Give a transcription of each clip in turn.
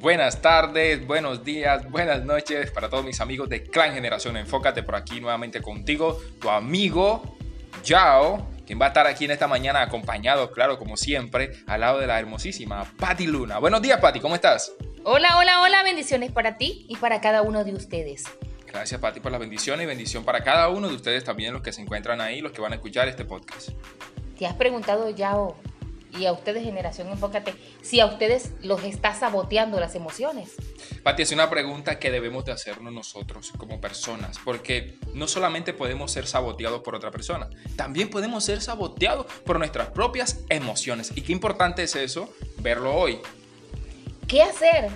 Buenas tardes, buenos días, buenas noches para todos mis amigos de Clan Generación Enfócate por aquí nuevamente contigo, tu amigo Yao, quien va a estar aquí en esta mañana acompañado, claro, como siempre, al lado de la hermosísima Patti Luna. Buenos días, Patti, ¿cómo estás? Hola, hola, hola, bendiciones para ti y para cada uno de ustedes. Gracias, Patti, por las bendiciones y bendición para cada uno de ustedes también, los que se encuentran ahí, los que van a escuchar este podcast. ¿Te has preguntado, Yao, y a ustedes, generación Enfócate, si a ustedes los está saboteando las emociones. Pati, es una pregunta que debemos de hacernos nosotros como personas, porque no solamente podemos ser saboteados por otra persona, también podemos ser saboteados por nuestras propias emociones. Y qué importante es eso, verlo hoy. ¿Qué hacer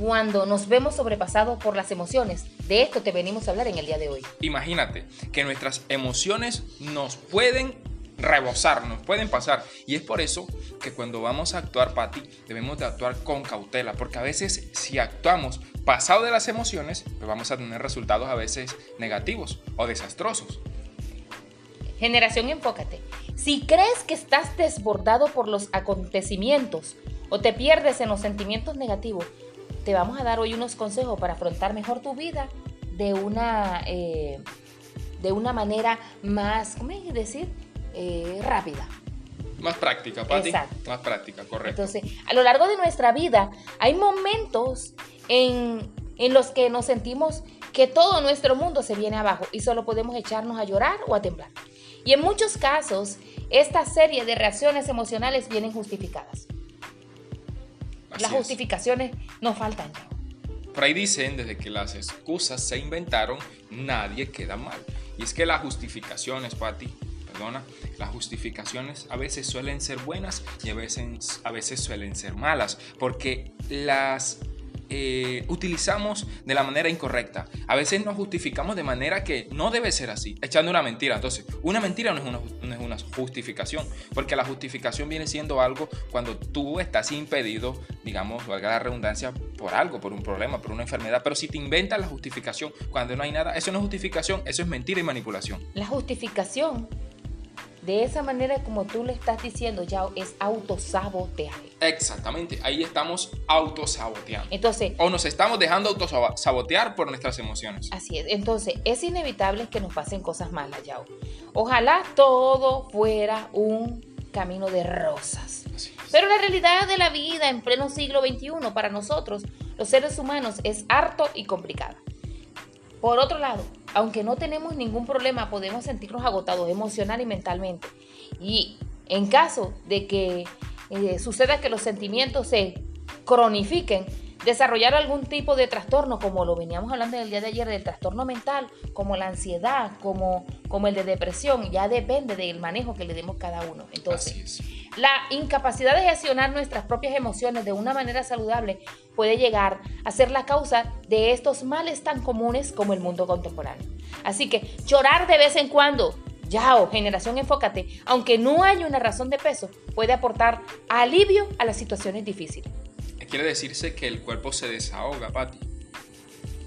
cuando nos vemos sobrepasados por las emociones? De esto te venimos a hablar en el día de hoy. Imagínate que nuestras emociones nos pueden rebosarnos, pueden pasar. Y es por eso que cuando vamos a actuar, Patti, debemos de actuar con cautela, porque a veces si actuamos pasado de las emociones, pues vamos a tener resultados a veces negativos o desastrosos. Generación Enfócate. Si crees que estás desbordado por los acontecimientos o te pierdes en los sentimientos negativos, te vamos a dar hoy unos consejos para afrontar mejor tu vida de una, eh, de una manera más, ¿cómo decir? Eh, rápida. Más práctica, Pati. Más práctica, correcto. Entonces, a lo largo de nuestra vida hay momentos en, en los que nos sentimos que todo nuestro mundo se viene abajo y solo podemos echarnos a llorar o a temblar. Y en muchos casos, esta serie de reacciones emocionales vienen justificadas. Las justificaciones no faltan. Por ahí dicen, desde que las excusas se inventaron, nadie queda mal. Y es que las justificaciones, Pati, perdona, las justificaciones a veces suelen ser buenas y a veces, a veces suelen ser malas, porque las eh, utilizamos de la manera incorrecta. A veces nos justificamos de manera que no debe ser así, echando una mentira. Entonces, una mentira no es una, no es una justificación, porque la justificación viene siendo algo cuando tú estás impedido, digamos, valga la redundancia, por algo, por un problema, por una enfermedad. Pero si te inventas la justificación cuando no hay nada, eso no es justificación, eso es mentira y manipulación. La justificación de esa manera como tú le estás diciendo, ya es autosaboteaje. Exactamente, ahí estamos autosaboteando. Entonces, o nos estamos dejando autosabotear por nuestras emociones. Así es, entonces es inevitable que nos pasen cosas malas, Yao. Ojalá todo fuera un camino de rosas. Pero la realidad de la vida en pleno siglo XXI para nosotros, los seres humanos, es harto y complicada. Por otro lado, aunque no tenemos ningún problema, podemos sentirnos agotados emocional y mentalmente. Y en caso de que eh, suceda que los sentimientos se cronifiquen, desarrollar algún tipo de trastorno, como lo veníamos hablando el día de ayer, del trastorno mental, como la ansiedad, como, como el de depresión, ya depende del manejo que le demos cada uno. Entonces, la incapacidad de gestionar nuestras propias emociones de una manera saludable puede llegar a ser la causa de estos males tan comunes como el mundo contemporáneo. Así que llorar de vez en cuando, ya o generación enfócate, aunque no haya una razón de peso, puede aportar alivio a las situaciones difíciles. Quiere decirse que el cuerpo se desahoga, Patti.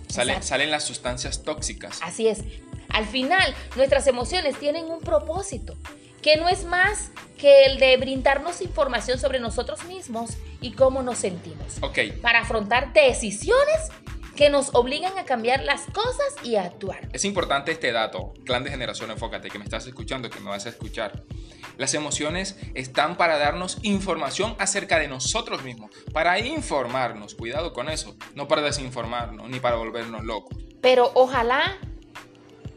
Salen, salen las sustancias tóxicas. Así es. Al final, nuestras emociones tienen un propósito, que no es más que el de brindarnos información sobre nosotros mismos y cómo nos sentimos. Ok. Para afrontar decisiones que nos obligan a cambiar las cosas y a actuar. Es importante este dato, clan de generación, enfócate, que me estás escuchando, que me vas a escuchar. Las emociones están para darnos información acerca de nosotros mismos, para informarnos, cuidado con eso, no para desinformarnos ni para volvernos locos. Pero ojalá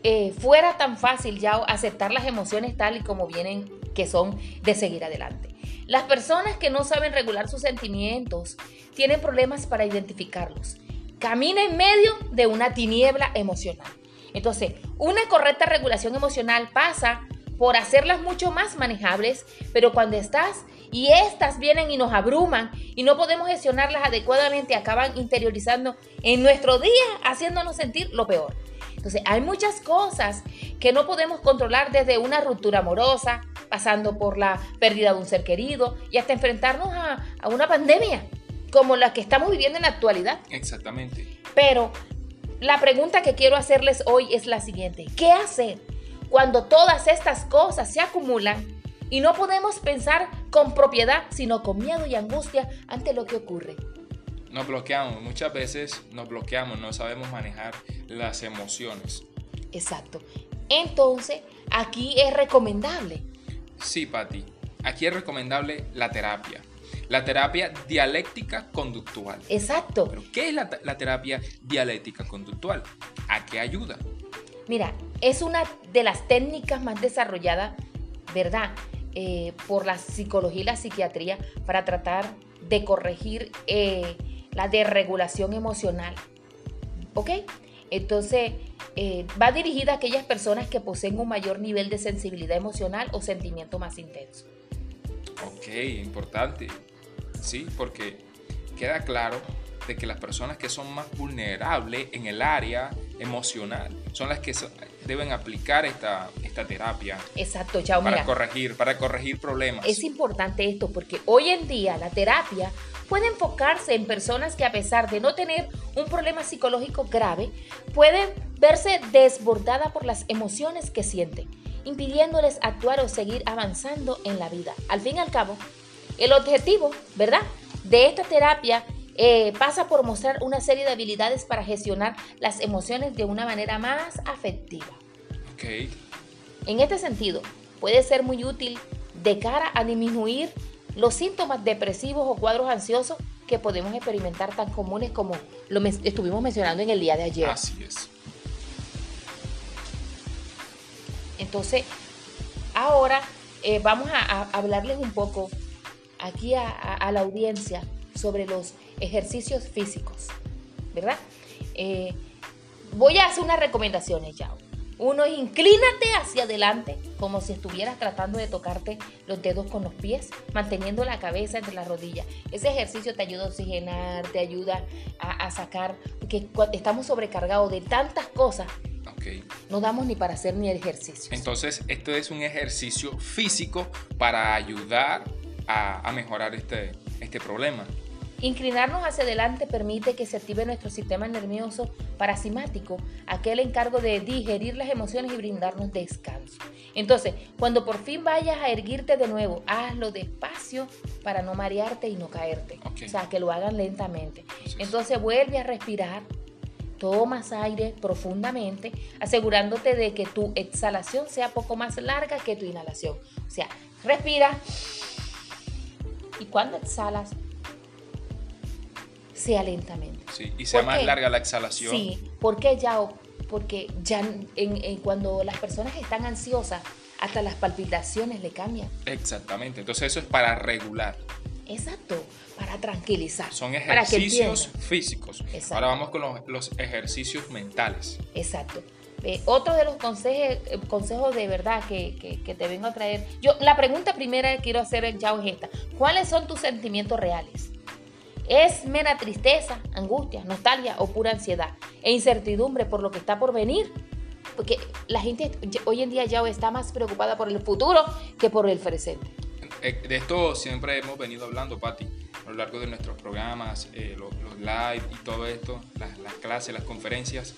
eh, fuera tan fácil ya aceptar las emociones tal y como vienen, que son de seguir adelante. Las personas que no saben regular sus sentimientos tienen problemas para identificarlos camina en medio de una tiniebla emocional. Entonces, una correcta regulación emocional pasa por hacerlas mucho más manejables, pero cuando estás y estas vienen y nos abruman y no podemos gestionarlas adecuadamente, acaban interiorizando en nuestro día, haciéndonos sentir lo peor. Entonces, hay muchas cosas que no podemos controlar desde una ruptura amorosa, pasando por la pérdida de un ser querido y hasta enfrentarnos a, a una pandemia como la que estamos viviendo en la actualidad. Exactamente. Pero la pregunta que quiero hacerles hoy es la siguiente. ¿Qué hacer cuando todas estas cosas se acumulan y no podemos pensar con propiedad, sino con miedo y angustia ante lo que ocurre? Nos bloqueamos, muchas veces nos bloqueamos, no sabemos manejar las emociones. Exacto. Entonces, aquí es recomendable. Sí, Patti. Aquí es recomendable la terapia. La terapia dialéctica conductual. Exacto. ¿Pero qué es la, terapia dialéctica conductual? ¿A qué ayuda? Mira, es una de las técnicas más desarrolladas, ¿verdad? Eh, por la psicología y la psiquiatría para tratar de corregir eh, la desregulación emocional. ¿Ok? Entonces, eh, va dirigida a aquellas personas que poseen un mayor nivel de sensibilidad emocional o sentimiento más intenso. Ok, importante. Sí, porque queda claro de que las personas que son más vulnerables en el área emocional son las que deben aplicar esta, esta terapia. Exacto, chao. Para corregir, para corregir problemas. Es importante esto porque hoy en día la terapia puede enfocarse en personas que a pesar de no tener un problema psicológico grave, pueden verse desbordada por las emociones que sienten, impidiéndoles actuar o seguir avanzando en la vida. Al fin y al cabo, el objetivo, ¿verdad?, de esta terapia eh, pasa por mostrar una serie de habilidades para gestionar las emociones de una manera más afectiva. Okay. En este sentido, puede ser muy útil de cara a disminuir los síntomas depresivos o cuadros ansiosos que podemos experimentar tan comunes como lo estuvimos mencionando en el día de ayer. Así es. Entonces, ahora eh, vamos a, hablarles un poco aquí a, la audiencia sobre los ejercicios físicos, ¿verdad? Eh, voy a hacer unas recomendaciones, ya. Uno es inclínate hacia adelante, como si estuvieras tratando de tocarte los dedos con los pies, manteniendo la cabeza entre las rodillas. Ese ejercicio te ayuda a oxigenar, te ayuda a, sacar, porque estamos sobrecargados de tantas cosas. No damos ni para hacer ni ejercicio. Entonces, esto es un ejercicio físico para ayudar a, a mejorar este, este problema. Inclinarnos hacia adelante permite que se active nuestro sistema nervioso parasimático, aquel encargo de digerir las emociones y brindarnos descanso. Entonces, cuando por fin vayas a erguirte de nuevo, hazlo despacio para no marearte y no caerte. O sea, que lo hagan lentamente. Entonces, vuelve a respirar. Tomas aire profundamente, asegurándote de que tu exhalación sea poco más larga que tu inhalación. O sea, respira. Y cuando exhalas, sea lentamente. Sí, y sea más larga la exhalación. Sí, ¿por qué ya? Porque ya en, cuando las personas están ansiosas, hasta las palpitaciones le cambian. Exactamente, entonces eso es para regular. Exacto, para tranquilizar. Son ejercicios físicos. Ahora vamos con los, ejercicios mentales. Exacto. Eh, otro de los consejos, eh, consejos de verdad que, que, te vengo a traer. Yo, la pregunta primera que quiero hacer ya es esta. ¿Cuáles son tus sentimientos reales? Es mera tristeza, angustia, nostalgia o pura ansiedad e incertidumbre por lo que está por venir. Porque la gente hoy en día ya está más preocupada por el futuro que por el presente. Eh, de esto siempre hemos venido hablando, Patti, a lo largo de nuestros programas, eh, los, live y todo esto, las clases, las conferencias.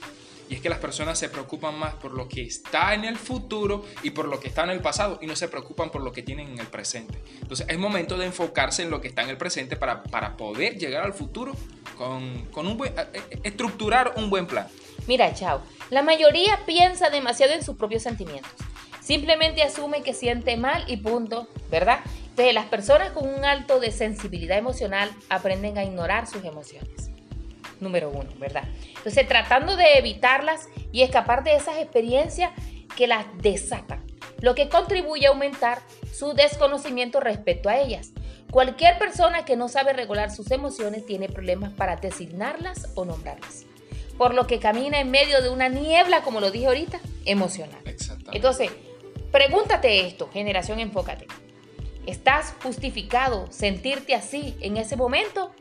Y es que las personas se preocupan más por lo que está en el futuro y por lo que está en el pasado y no se preocupan por lo que tienen en el presente. Entonces es momento de enfocarse en lo que está en el presente para, para poder llegar al futuro con, con un buen, eh, eh, estructurar un buen plan. Mira, chao. La mayoría piensa demasiado en sus propios sentimientos. Simplemente asume que siente mal y punto, ¿verdad? Entonces, las personas con un alto de sensibilidad emocional aprenden a ignorar sus emociones número uno, ¿verdad? Entonces, tratando de evitarlas y escapar de esas experiencias que las desatan, lo que contribuye a aumentar su desconocimiento respecto a ellas. Cualquier persona que no sabe regular sus emociones tiene problemas para designarlas o nombrarlas. Por lo que camina en medio de una niebla, como lo dije ahorita, emocional. Entonces, pregúntate esto, generación, enfócate. ¿Estás justificado sentirte así en ese momento?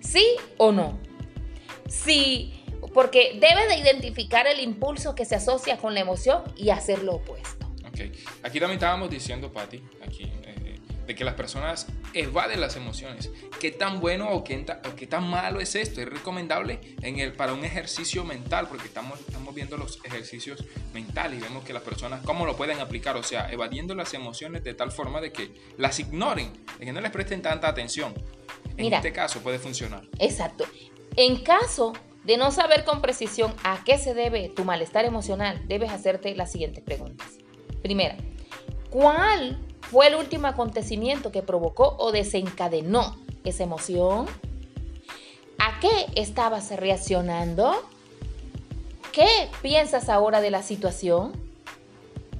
¿Sí o no? Sí, porque debe de identificar el impulso que se asocia con la emoción y hacer lo opuesto. Ok, aquí también estábamos diciendo, Patti, aquí, eh, de que las personas evade las emociones. ¿Qué tan bueno o qué, tan malo es esto? Es recomendable en el, para un ejercicio mental, porque estamos, estamos viendo los ejercicios mentales y vemos que las personas cómo lo pueden aplicar, o sea, evadiendo las emociones de tal forma de que las ignoren, de que no les presten tanta atención. En este caso puede funcionar. Exacto. En caso de no saber con precisión a qué se debe tu malestar emocional, debes hacerte las siguientes preguntas. Primera, ¿cuál fue el último acontecimiento que provocó o desencadenó esa emoción? ¿A qué estabas reaccionando? ¿Qué piensas ahora de la situación?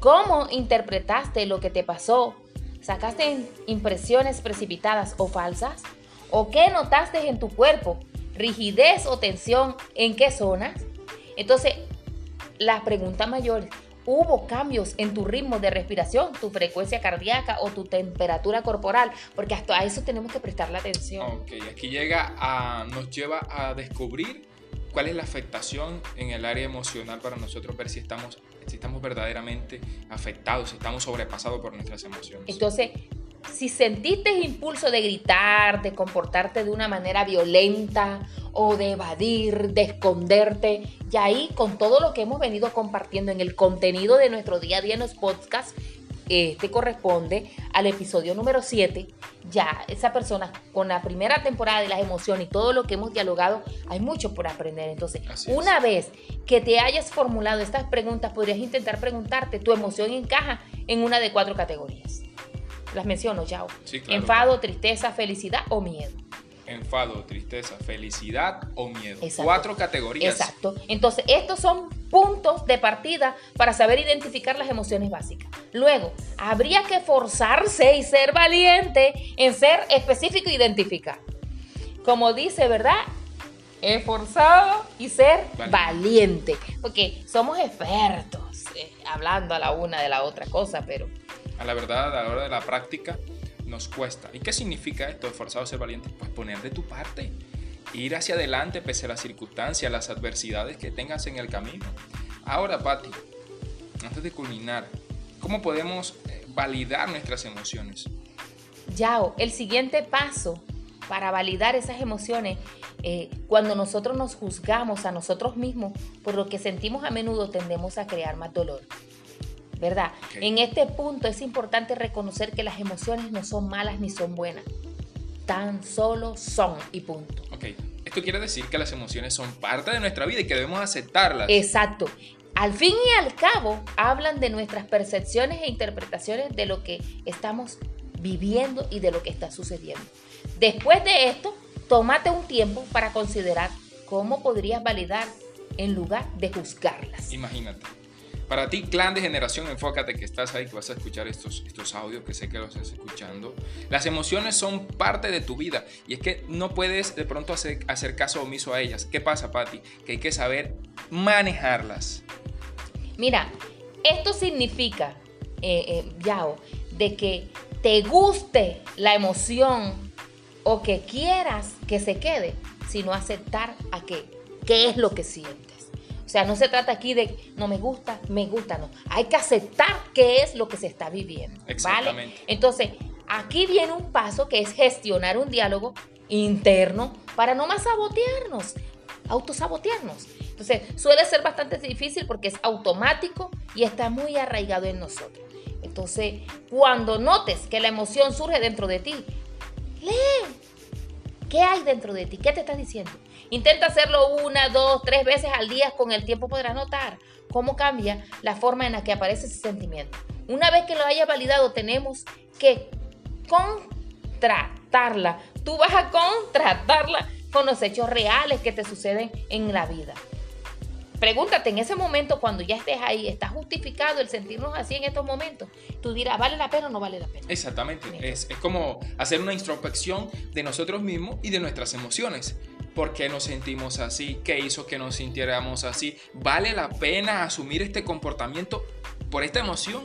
¿Cómo interpretaste lo que te pasó? ¿Sacaste impresiones precipitadas o falsas? ¿O qué notaste en tu cuerpo? ¿Rigidez o tensión? ¿En qué zonas? Entonces, la pregunta mayor, ¿hubo cambios en tu ritmo de respiración, tu frecuencia cardíaca o tu temperatura corporal? Porque hasta a eso tenemos que prestarle atención. Ok, aquí llega a, nos lleva a descubrir cuál es la afectación en el área emocional para nosotros ver si estamos, si estamos verdaderamente afectados, si estamos sobrepasados por nuestras emociones. Entonces, si sentiste impulso de gritar, de comportarte de una manera violenta o de evadir, de esconderte, y ahí con todo lo que hemos venido compartiendo en el contenido de nuestro día a día en los podcasts, este corresponde al episodio número 7. Ya esa persona con la primera temporada de las emociones y todo lo que hemos dialogado, hay mucho por aprender. Entonces, una vez que te hayas formulado estas preguntas, podrías intentar preguntarte, ¿tu emoción encaja en una de cuatro categorías? Las menciono, Yao. Enfado, tristeza, felicidad o miedo. Enfado, tristeza, felicidad o miedo. Cuatro categorías. Exacto. Entonces, estos son puntos de partida para saber identificar las emociones básicas. Luego, habría que forzarse y ser valiente en ser específico e identificar. Como dice, ¿verdad? Esforzado y ser valiente. Porque somos expertos eh, hablando a la una de la otra cosa, pero a la verdad, a la hora de la práctica, nos cuesta. ¿Y qué significa esto de forzado a ser valiente? Pues poner de tu parte, ir hacia adelante pese a las circunstancias, las adversidades que tengas en el camino. Ahora, Patti, antes de culminar, ¿cómo podemos eh, validar nuestras emociones? Yao, el siguiente paso para validar esas emociones, eh, cuando nosotros nos juzgamos a nosotros mismos por lo que sentimos a menudo, tendemos a crear más dolor. ¿Verdad? En este punto es importante reconocer que las emociones no son malas ni son buenas, tan solo son y punto. Ok, esto quiere decir que las emociones son parte de nuestra vida y que debemos aceptarlas. Exacto. Al fin y al cabo, hablan de nuestras percepciones e interpretaciones de lo que estamos viviendo y de lo que está sucediendo. Después de esto, tómate un tiempo para considerar cómo podrías validar en lugar de juzgarlas. Imagínate. Para ti, clan de generación, enfócate que estás ahí, que vas a escuchar estos, estos audios, que sé que los estás escuchando. Las emociones son parte de tu vida y es que no puedes de pronto hacer, hacer caso omiso a ellas. ¿Qué pasa, Patti? Que hay que saber manejarlas. Mira, esto significa, eh, eh, Yao, de que te guste la emoción o que quieras que se quede, sino aceptar a qué, qué es lo que sientes. O sea, no se trata aquí de no me gusta, me gusta, no. Hay que aceptar qué es lo que se está viviendo. ¿vale? Entonces, aquí viene un paso que es gestionar un diálogo interno para no más sabotearnos, autosabotearnos. Entonces, suele ser bastante difícil porque es automático y está muy arraigado en nosotros. Entonces, cuando notes que la emoción surge dentro de ti, lee. ¿Qué hay dentro de ti? ¿Qué te está diciendo? Intenta hacerlo una, dos, tres veces al día. Con el tiempo podrás notar cómo cambia la forma en la que aparece ese sentimiento. Una vez que lo hayas validado, tenemos que contratarla. Tú vas a contratarla con los hechos reales que te suceden en la vida. Pregúntate en ese momento, cuando ya estés ahí, ¿está justificado el sentirnos así en estos momentos? Tú dirás, ¿vale la pena o no vale la pena? Exactamente. Es, es como hacer una introspección de nosotros mismos y de nuestras emociones. ¿Por qué nos sentimos así? ¿Qué hizo que nos sintiéramos así? ¿Vale la pena asumir este comportamiento por esta emoción?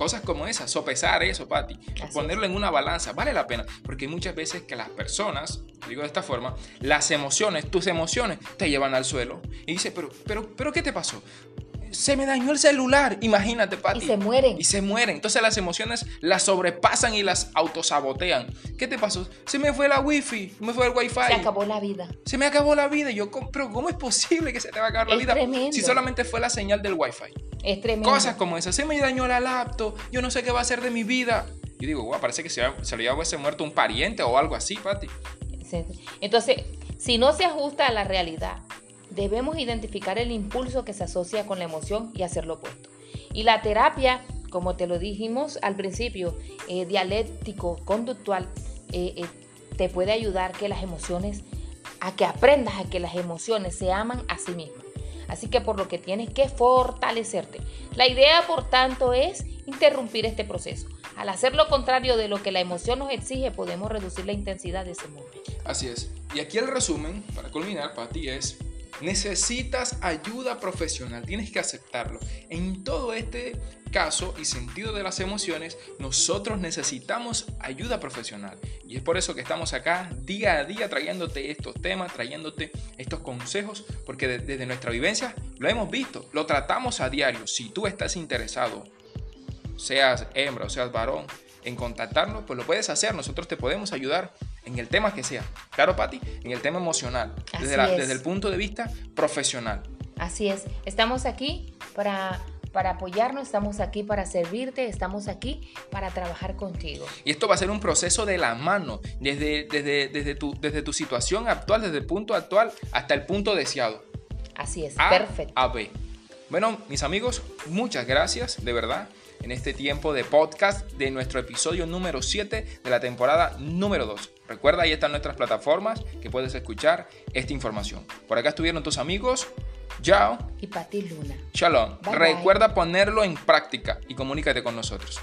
Cosas como esas, sopesar eso, Patti, ponerlo en una balanza, vale la pena, porque hay muchas veces que las personas, digo de esta forma, las emociones, tus emociones te llevan al suelo y dice, pero, pero, pero, ¿qué te pasó? Se me dañó el celular, imagínate, Pati. Y se mueren. Y se mueren. Entonces las emociones las sobrepasan y las autosabotean. ¿Qué te pasó? Se me fue la wifi, me fue el wifi. Se acabó la vida. Se me acabó la vida. yo, pero ¿cómo es posible que se te va a acabar la es vida? Tremendo. Si solamente fue la señal del wifi. Es tremendo. Cosas como esas. Se me dañó la laptop, yo no sé qué va a hacer de mi vida. Yo digo, guau, parece que se, se le hubiese muerto un pariente o algo así, Pati. Entonces, si no se ajusta a la realidad, debemos identificar el impulso que se asocia con la emoción y hacerlo opuesto. Y la terapia, como te lo dijimos al principio, eh, dialéctico, conductual, eh, eh, te puede ayudar que las emociones, a que aprendas a que las emociones se aman a sí mismas. Así que por lo que tienes que fortalecerte. La idea, por tanto, es interrumpir este proceso. Al hacer lo contrario de lo que la emoción nos exige, podemos reducir la intensidad de ese momento. Así es. Y aquí el resumen, para culminar, para ti es Necesitas ayuda profesional, tienes que aceptarlo. En todo este caso y sentido de las emociones, nosotros necesitamos ayuda profesional. Y es por eso que estamos acá día a día trayéndote estos temas, trayéndote estos consejos, porque desde nuestra vivencia lo hemos visto, lo tratamos a diario. Si tú estás interesado, seas hembra o seas varón, en contactarnos, pues lo puedes hacer. Nosotros te podemos ayudar en el tema que sea. Claro, Patti, en el tema emocional, desde, desde, el punto de vista profesional. Así es. Estamos aquí para, para apoyarnos, estamos aquí para servirte, estamos aquí para trabajar contigo. Y esto va a ser un proceso de la mano, desde, desde, desde, tu, desde tu situación actual, desde el punto actual hasta el punto deseado. Así es, a, perfecto. A B. Bueno, mis amigos, muchas gracias, de verdad en este tiempo de podcast de nuestro episodio número 7 de la temporada número 2. Recuerda, ahí están nuestras plataformas que puedes escuchar esta información. Por acá estuvieron tus amigos, Yao y Pati Luna. Shalom. Recuerda ponerlo en práctica y comunícate con nosotros.